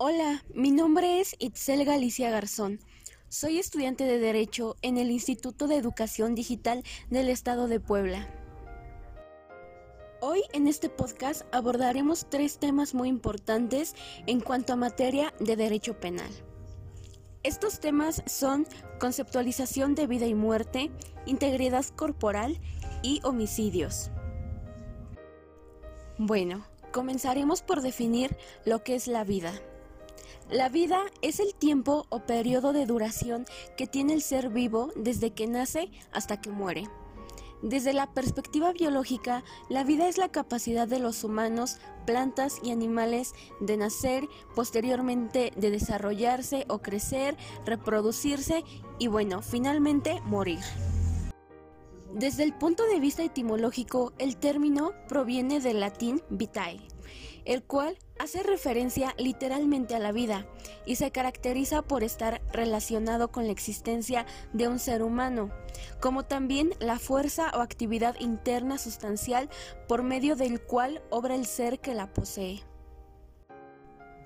Hola, mi nombre es Itzel Galicia Garzón. Soy estudiante de Derecho en el Instituto de Educación Digital del Estado de Puebla. Hoy en este podcast abordaremos tres temas muy importantes en cuanto a materia de derecho penal. Estos temas son conceptualización de vida y muerte, integridad corporal y homicidios. Bueno, comenzaremos por definir lo que es la vida. La vida es el tiempo o periodo de duración que tiene el ser vivo desde que nace hasta que muere. Desde la perspectiva biológica, la vida es la capacidad de los humanos, plantas y animales de nacer, posteriormente de desarrollarse o crecer, reproducirse y bueno, finalmente morir. Desde el punto de vista etimológico, el término proviene del latín vitae, el cual hace referencia literalmente a la vida y se caracteriza por estar relacionado con la existencia de un ser humano, como también la fuerza o actividad interna sustancial por medio del cual obra el ser que la posee.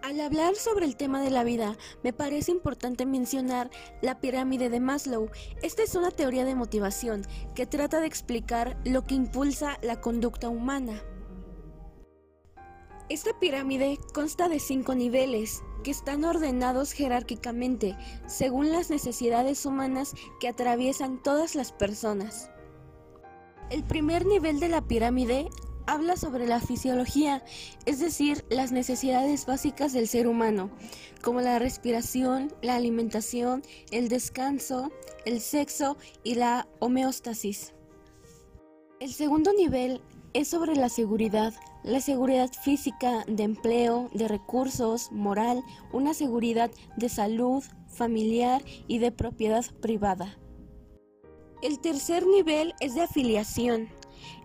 Al hablar sobre el tema de la vida, me parece importante mencionar la pirámide de Maslow. Esta es una teoría de motivación que trata de explicar lo que impulsa la conducta humana. Esta pirámide consta de cinco niveles que están ordenados jerárquicamente según las necesidades humanas que atraviesan todas las personas. El primer nivel de la pirámide habla sobre la fisiología, es decir, las necesidades básicas del ser humano, como la respiración, la alimentación, el descanso, el sexo y la homeostasis. El segundo nivel es sobre la seguridad, la seguridad física, de empleo, de recursos, moral, una seguridad de salud, familiar y de propiedad privada. El tercer nivel es de afiliación.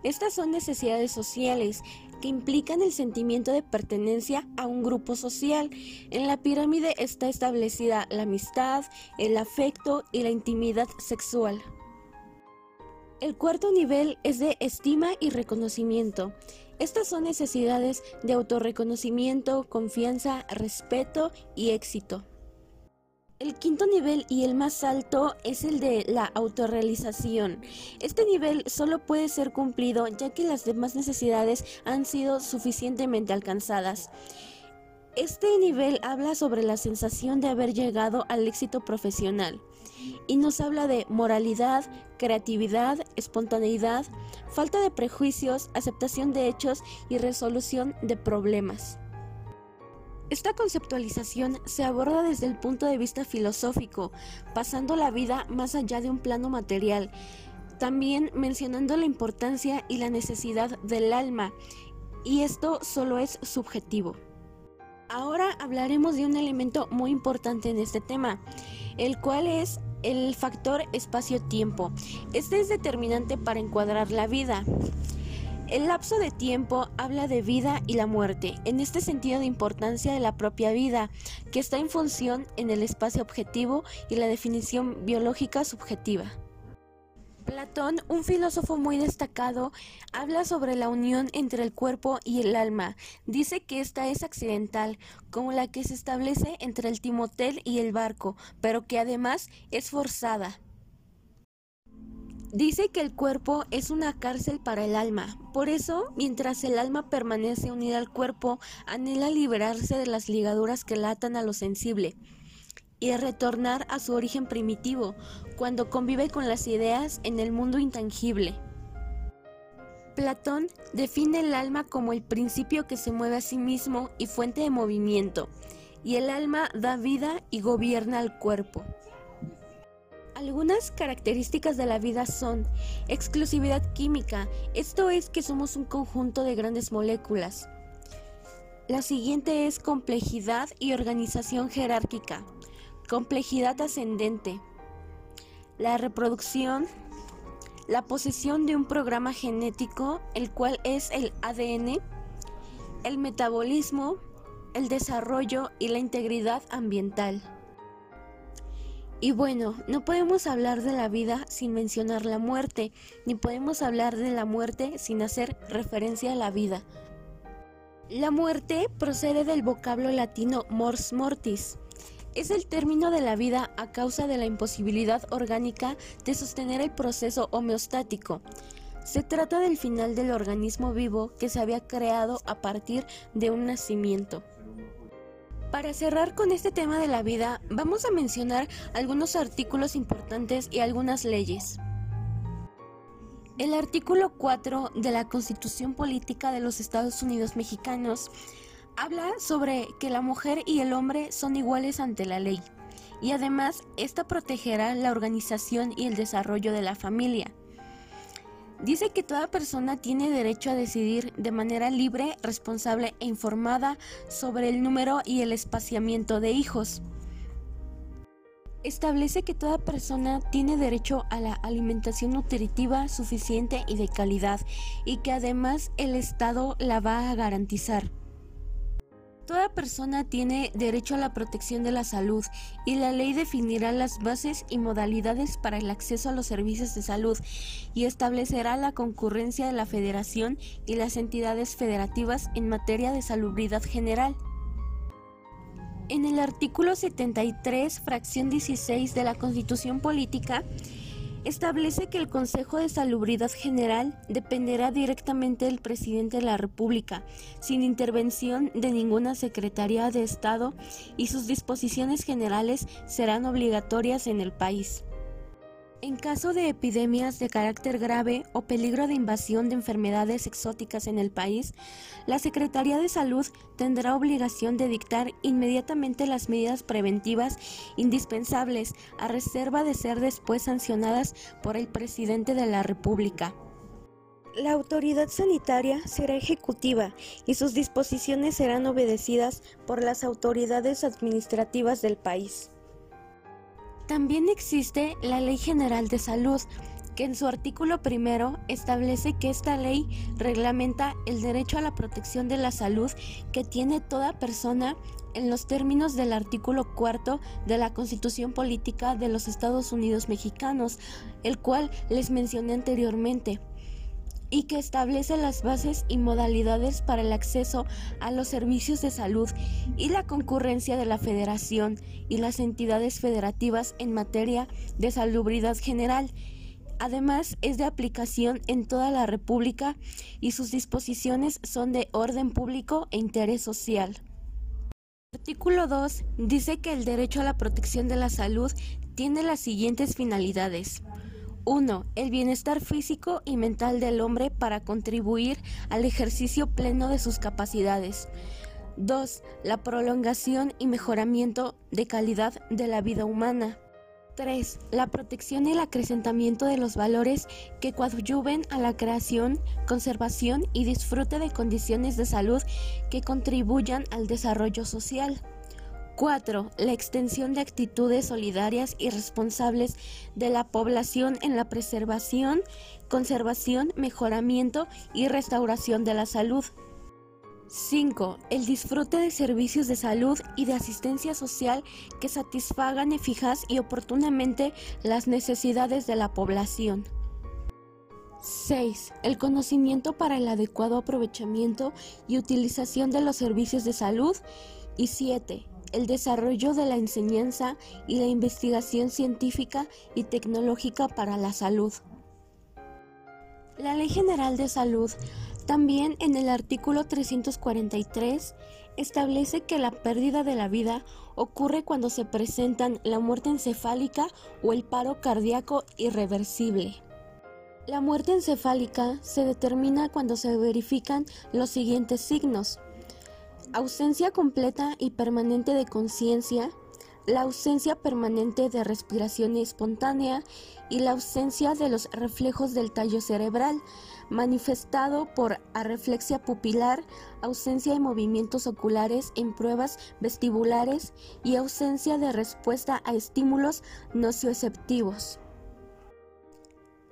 Estas son necesidades sociales que implican el sentimiento de pertenencia a un grupo social. En la pirámide está establecida la amistad, el afecto y la intimidad sexual. El cuarto nivel es de estima y reconocimiento. Estas son necesidades de autorreconocimiento, confianza, respeto y éxito. El quinto nivel y el más alto es el de la autorrealización. Este nivel solo puede ser cumplido ya que las demás necesidades han sido suficientemente alcanzadas. Este nivel habla sobre la sensación de haber llegado al éxito profesional y nos habla de moralidad, creatividad, espontaneidad, falta de prejuicios, aceptación de hechos y resolución de problemas. Esta conceptualización se aborda desde el punto de vista filosófico, pasando la vida más allá de un plano material, también mencionando la importancia y la necesidad del alma, y esto solo es subjetivo. Ahora hablaremos de un elemento muy importante en este tema, el cual es el factor espacio-tiempo. Este es determinante para encuadrar la vida. El lapso de tiempo habla de vida y la muerte, en este sentido de importancia de la propia vida, que está en función en el espacio objetivo y la definición biológica subjetiva. Platón, un filósofo muy destacado, habla sobre la unión entre el cuerpo y el alma. Dice que esta es accidental, como la que se establece entre el timotel y el barco, pero que además es forzada. Dice que el cuerpo es una cárcel para el alma. Por eso, mientras el alma permanece unida al cuerpo, anhela liberarse de las ligaduras que latan a lo sensible y retornar a su origen primitivo, cuando convive con las ideas en el mundo intangible. Platón define el alma como el principio que se mueve a sí mismo y fuente de movimiento, y el alma da vida y gobierna al cuerpo. Algunas características de la vida son exclusividad química, esto es que somos un conjunto de grandes moléculas. La siguiente es complejidad y organización jerárquica. Complejidad ascendente. La reproducción. La posesión de un programa genético, el cual es el ADN. El metabolismo. El desarrollo y la integridad ambiental. Y bueno, no podemos hablar de la vida sin mencionar la muerte, ni podemos hablar de la muerte sin hacer referencia a la vida. La muerte procede del vocablo latino mors mortis. Es el término de la vida a causa de la imposibilidad orgánica de sostener el proceso homeostático. Se trata del final del organismo vivo que se había creado a partir de un nacimiento. Para cerrar con este tema de la vida, vamos a mencionar algunos artículos importantes y algunas leyes. El artículo 4 de la Constitución Política de los Estados Unidos Mexicanos habla sobre que la mujer y el hombre son iguales ante la ley y además esta protegerá la organización y el desarrollo de la familia. Dice que toda persona tiene derecho a decidir de manera libre, responsable e informada sobre el número y el espaciamiento de hijos. Establece que toda persona tiene derecho a la alimentación nutritiva suficiente y de calidad y que además el Estado la va a garantizar. Toda persona tiene derecho a la protección de la salud y la ley definirá las bases y modalidades para el acceso a los servicios de salud y establecerá la concurrencia de la federación y las entidades federativas en materia de salubridad general. En el artículo 73, fracción 16 de la Constitución Política, establece que el Consejo de Salubridad General dependerá directamente del presidente de la República, sin intervención de ninguna Secretaría de Estado y sus disposiciones generales serán obligatorias en el país. En caso de epidemias de carácter grave o peligro de invasión de enfermedades exóticas en el país, la Secretaría de Salud tendrá obligación de dictar inmediatamente las medidas preventivas indispensables a reserva de ser después sancionadas por el presidente de la República. La autoridad sanitaria será ejecutiva y sus disposiciones serán obedecidas por las autoridades administrativas del país. También existe la Ley General de Salud, que en su artículo primero establece que esta ley reglamenta el derecho a la protección de la salud que tiene toda persona en los términos del artículo cuarto de la Constitución Política de los Estados Unidos Mexicanos, el cual les mencioné anteriormente y que establece las bases y modalidades para el acceso a los servicios de salud y la concurrencia de la federación y las entidades federativas en materia de salubridad general. Además, es de aplicación en toda la República y sus disposiciones son de orden público e interés social. Artículo 2 dice que el derecho a la protección de la salud tiene las siguientes finalidades. 1. El bienestar físico y mental del hombre para contribuir al ejercicio pleno de sus capacidades. 2. La prolongación y mejoramiento de calidad de la vida humana. 3. La protección y el acrecentamiento de los valores que coadyuven a la creación, conservación y disfrute de condiciones de salud que contribuyan al desarrollo social. 4. La extensión de actitudes solidarias y responsables de la población en la preservación, conservación, mejoramiento y restauración de la salud. 5. El disfrute de servicios de salud y de asistencia social que satisfagan eficaz y oportunamente las necesidades de la población. 6. El conocimiento para el adecuado aprovechamiento y utilización de los servicios de salud. Y 7 el desarrollo de la enseñanza y la investigación científica y tecnológica para la salud. La Ley General de Salud también en el artículo 343 establece que la pérdida de la vida ocurre cuando se presentan la muerte encefálica o el paro cardíaco irreversible. La muerte encefálica se determina cuando se verifican los siguientes signos ausencia completa y permanente de conciencia, la ausencia permanente de respiración espontánea y la ausencia de los reflejos del tallo cerebral, manifestado por arreflexia pupilar, ausencia de movimientos oculares en pruebas vestibulares y ausencia de respuesta a estímulos nocioceptivos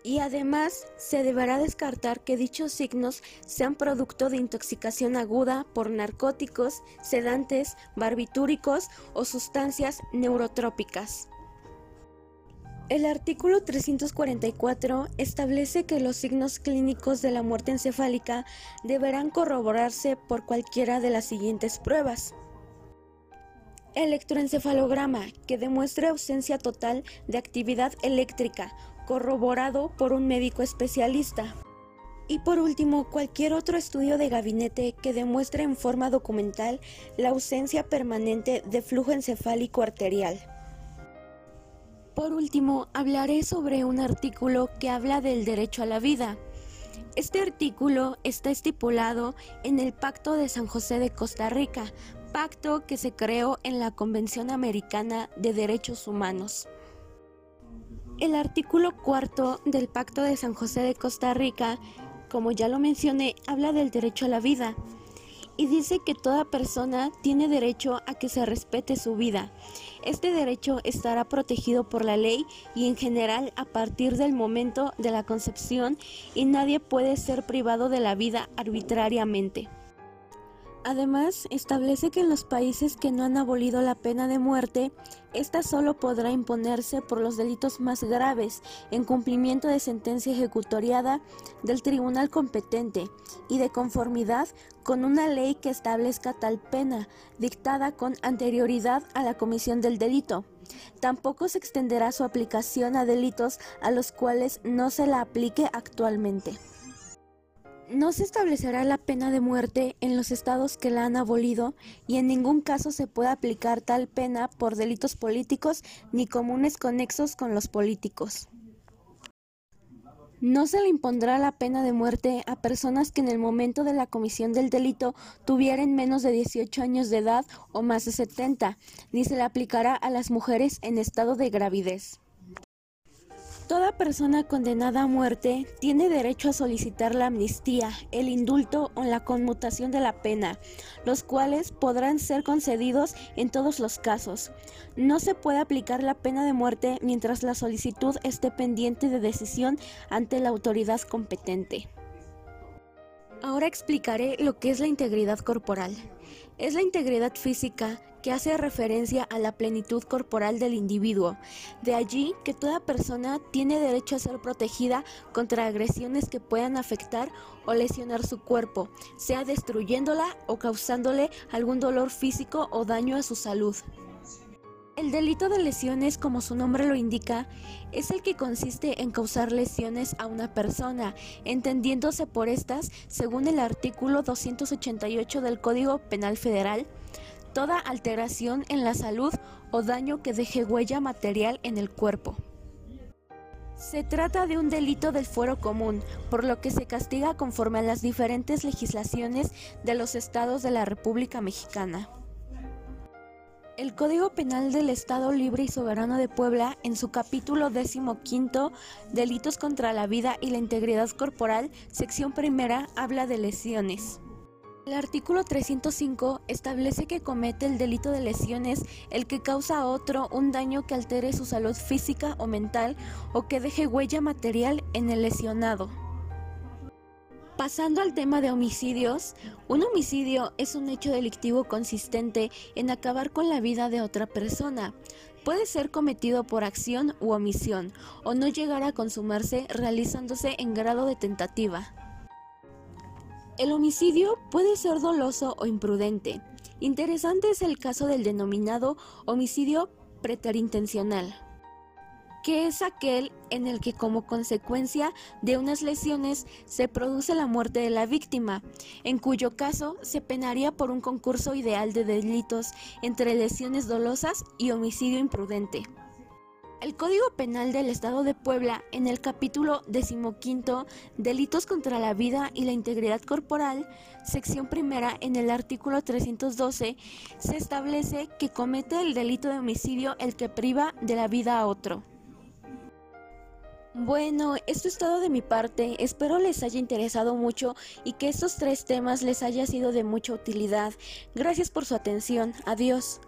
y además se deberá descartar que dichos signos sean producto de intoxicación aguda por narcóticos, sedantes, barbitúricos o sustancias neurotrópicas. El artículo 344 establece que los signos clínicos de la muerte encefálica deberán corroborarse por cualquiera de las siguientes pruebas. Electroencefalograma, que demuestre ausencia total de actividad eléctrica, corroborado por un médico especialista. Y por último, cualquier otro estudio de gabinete que demuestre en forma documental la ausencia permanente de flujo encefálico arterial. Por último, hablaré sobre un artículo que habla del derecho a la vida. Este artículo está estipulado en el Pacto de San José de Costa Rica, pacto que se creó en la Convención Americana de Derechos Humanos. El artículo cuarto del Pacto de San José de Costa Rica, como ya lo mencioné, habla del derecho a la vida y dice que toda persona tiene derecho a que se respete su vida. Este derecho estará protegido por la ley y en general a partir del momento de la concepción y nadie puede ser privado de la vida arbitrariamente. Además, establece que en los países que no han abolido la pena de muerte, esta solo podrá imponerse por los delitos más graves en cumplimiento de sentencia ejecutoriada del tribunal competente y de conformidad con una ley que establezca tal pena, dictada con anterioridad a la comisión del delito. Tampoco se extenderá su aplicación a delitos a los cuales no se la aplique actualmente. No se establecerá la pena de muerte en los estados que la han abolido y en ningún caso se puede aplicar tal pena por delitos políticos ni comunes conexos con los políticos. No se le impondrá la pena de muerte a personas que en el momento de la comisión del delito tuvieran menos de 18 años de edad o más de 70, ni se le aplicará a las mujeres en estado de gravidez. Toda persona condenada a muerte tiene derecho a solicitar la amnistía, el indulto o la conmutación de la pena, los cuales podrán ser concedidos en todos los casos. No se puede aplicar la pena de muerte mientras la solicitud esté pendiente de decisión ante la autoridad competente. Ahora explicaré lo que es la integridad corporal. Es la integridad física que hace referencia a la plenitud corporal del individuo. De allí que toda persona tiene derecho a ser protegida contra agresiones que puedan afectar o lesionar su cuerpo, sea destruyéndola o causándole algún dolor físico o daño a su salud. El delito de lesiones, como su nombre lo indica, es el que consiste en causar lesiones a una persona, entendiéndose por estas, según el artículo 288 del Código Penal Federal, toda alteración en la salud o daño que deje huella material en el cuerpo. Se trata de un delito del fuero común, por lo que se castiga conforme a las diferentes legislaciones de los estados de la República Mexicana. El Código Penal del Estado Libre y Soberano de Puebla, en su capítulo quinto, Delitos contra la vida y la integridad corporal, sección primera, habla de lesiones. El artículo 305 establece que comete el delito de lesiones el que causa a otro un daño que altere su salud física o mental o que deje huella material en el lesionado. Pasando al tema de homicidios, un homicidio es un hecho delictivo consistente en acabar con la vida de otra persona. Puede ser cometido por acción u omisión, o no llegar a consumarse realizándose en grado de tentativa. El homicidio puede ser doloso o imprudente. Interesante es el caso del denominado homicidio preterintencional que es aquel en el que como consecuencia de unas lesiones se produce la muerte de la víctima, en cuyo caso se penaría por un concurso ideal de delitos entre lesiones dolosas y homicidio imprudente. El Código Penal del Estado de Puebla, en el capítulo decimoquinto, Delitos contra la vida y la integridad corporal, sección primera, en el artículo 312, se establece que comete el delito de homicidio el que priva de la vida a otro. Bueno, esto es todo de mi parte. Espero les haya interesado mucho y que estos tres temas les haya sido de mucha utilidad. Gracias por su atención. Adiós.